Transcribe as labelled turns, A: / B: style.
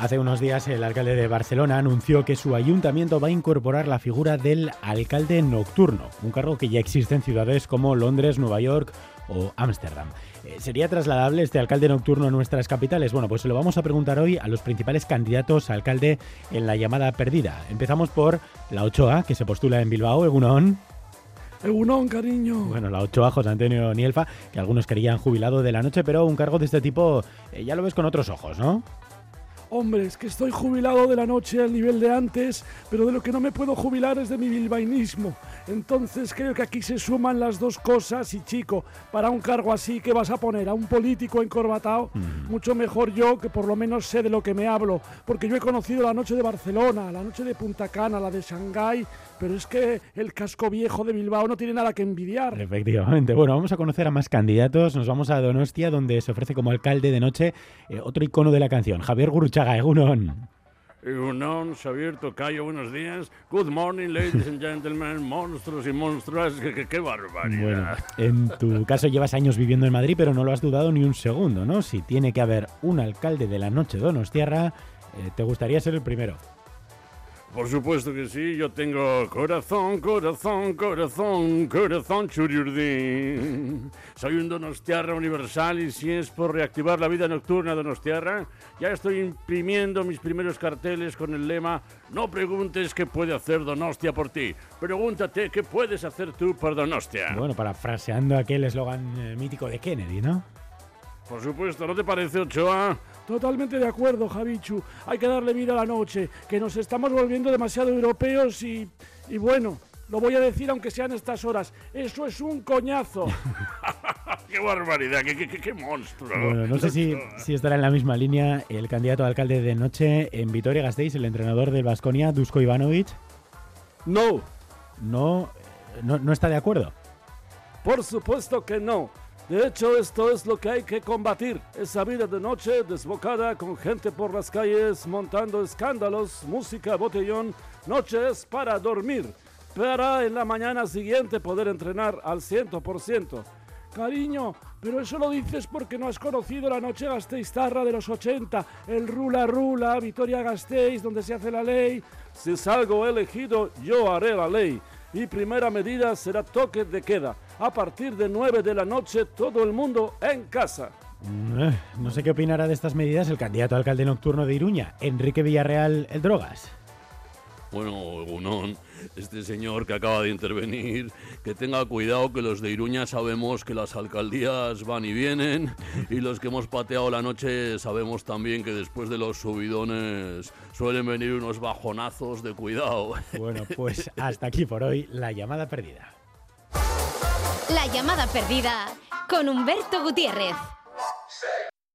A: Hace unos días el alcalde de Barcelona anunció que su ayuntamiento va a incorporar la figura del alcalde nocturno, un cargo que ya existe en ciudades como Londres, Nueva York o Ámsterdam. Eh, ¿Sería trasladable este alcalde nocturno a nuestras capitales? Bueno, pues se lo vamos a preguntar hoy a los principales candidatos a alcalde en la llamada perdida. Empezamos por la Ochoa, que se postula en Bilbao, Egunon.
B: Egunon, cariño.
A: Bueno, la Ochoa, José Antonio Nielfa, que algunos querían jubilado de la noche, pero un cargo de este tipo eh, ya lo ves con otros ojos, ¿no?
B: Hombre, es que estoy jubilado de la noche al nivel de antes, pero de lo que no me puedo jubilar es de mi bilbainismo. Entonces creo que aquí se suman las dos cosas y chico, para un cargo así que vas a poner a un político encorbatado, mm. mucho mejor yo que por lo menos sé de lo que me hablo, porque yo he conocido la noche de Barcelona, la noche de Punta Cana, la de Shanghái, pero es que el casco viejo de Bilbao no tiene nada que envidiar.
A: Efectivamente. Bueno, vamos a conocer a más candidatos. Nos vamos a Donostia, donde se ofrece como alcalde de noche eh, otro icono de la canción, Javier Guruchaga, Egunon.
C: Egunon, Xavier Tocayo, buenos días. Good morning, ladies and gentlemen, monstruos y monstruas. ¡Qué, qué barbaridad!
A: Bueno, en tu caso llevas años viviendo en Madrid, pero no lo has dudado ni un segundo, ¿no? Si tiene que haber un alcalde de la noche Donostiarra, eh, ¿te gustaría ser el primero?
C: Por supuesto que sí, yo tengo corazón, corazón, corazón, corazón churiurdín. Soy un donostiarra universal y si es por reactivar la vida nocturna donostiarra, ya estoy imprimiendo mis primeros carteles con el lema No preguntes qué puede hacer Donostia por ti, pregúntate qué puedes hacer tú por Donostia.
A: Bueno, parafraseando aquel eslogan eh, mítico de Kennedy, ¿no?
C: Por supuesto, ¿no te parece, Ochoa?
B: Totalmente de acuerdo, Javichu. Hay que darle vida a la noche, que nos estamos volviendo demasiado europeos y, y bueno, lo voy a decir aunque sean estas horas. Eso es un coñazo.
C: ¡Qué barbaridad! ¡Qué, qué, monstruo!
A: Bueno, no sé si, si, estará en la misma línea el candidato a alcalde de noche en Vitoria-Gasteiz, el entrenador del Vasconia, Dusko Ivanovic.
B: No.
A: No, no. ¿No está de acuerdo?
B: Por supuesto que no. De hecho, esto es lo que hay que combatir. Esa vida de noche desbocada con gente por las calles montando escándalos, música, botellón. Noches para dormir, para en la mañana siguiente poder entrenar al 100%. Cariño, pero eso lo dices porque no has conocido la noche Gasteiztarra de los 80, el Rula Rula, Vitoria Gasteiz, donde se hace la ley. Si salgo elegido, yo haré la ley. Y primera medida será toque de queda a partir de 9 de la noche todo el mundo en casa.
A: Mm, eh, no sé qué opinará de estas medidas el candidato alcalde nocturno de Iruña, Enrique Villarreal El Drogas.
C: Bueno, Gunón, este señor que acaba de intervenir, que tenga cuidado que los de Iruña sabemos que las alcaldías van y vienen y los que hemos pateado la noche sabemos también que después de los subidones suelen venir unos bajonazos de cuidado.
A: Bueno, pues hasta aquí por hoy la llamada perdida.
D: La llamada perdida con Humberto Gutiérrez.